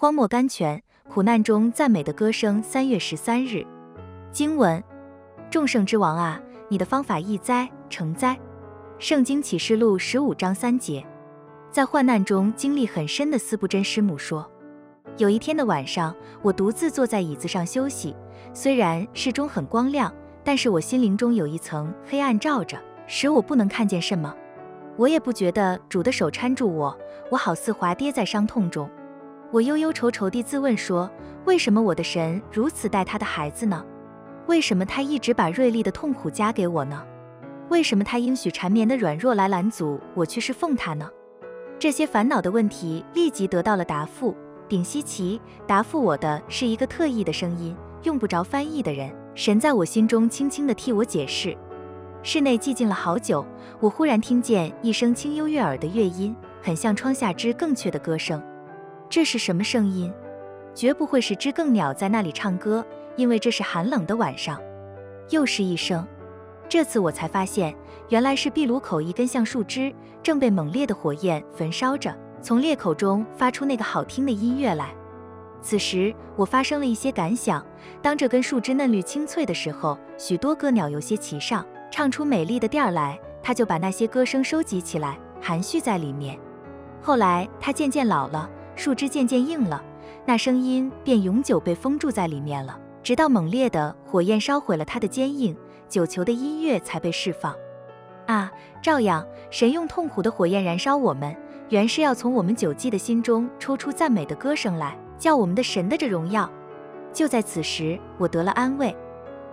荒漠甘泉，苦难中赞美的歌声。三月十三日，经文：众圣之王啊，你的方法易哉，成哉。圣经启示录十五章三节。在患难中经历很深的斯布真师母说，有一天的晚上，我独自坐在椅子上休息，虽然室中很光亮，但是我心灵中有一层黑暗罩着，使我不能看见什么。我也不觉得主的手搀住我，我好似滑跌在伤痛中。我忧忧愁愁地自问说：为什么我的神如此待他的孩子呢？为什么他一直把锐利的痛苦加给我呢？为什么他应许缠绵的软弱来拦阻我去侍奉他呢？这些烦恼的问题立即得到了答复。顶稀奇，答复我的是一个特异的声音，用不着翻译的人。神在我心中轻轻地替我解释。室内寂静了好久，我忽然听见一声清幽悦耳的乐音，很像窗下知更雀的歌声。这是什么声音？绝不会是知更鸟在那里唱歌，因为这是寒冷的晚上。又是一声，这次我才发现，原来是壁炉口一根橡树枝正被猛烈的火焰焚烧着，从裂口中发出那个好听的音乐来。此时我发生了一些感想：当这根树枝嫩绿青翠的时候，许多歌鸟有些齐上。唱出美丽的调来，他就把那些歌声收集起来，含蓄在里面。后来他渐渐老了，树枝渐渐硬了，那声音便永久被封住在里面了，直到猛烈的火焰烧毁了它的坚硬，九球的音乐才被释放。啊，照样，神用痛苦的火焰燃烧我们，原是要从我们久寂的心中抽出赞美的歌声来，叫我们的神的这荣耀。就在此时，我得了安慰。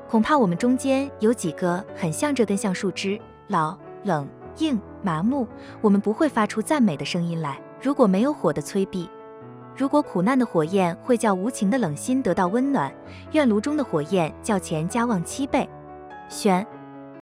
恐怕我们中间有几个很像这根橡树枝，老、冷、硬、麻木。我们不会发出赞美的声音来。如果没有火的催逼，如果苦难的火焰会叫无情的冷心得到温暖，愿炉中的火焰叫钱家旺七倍。选。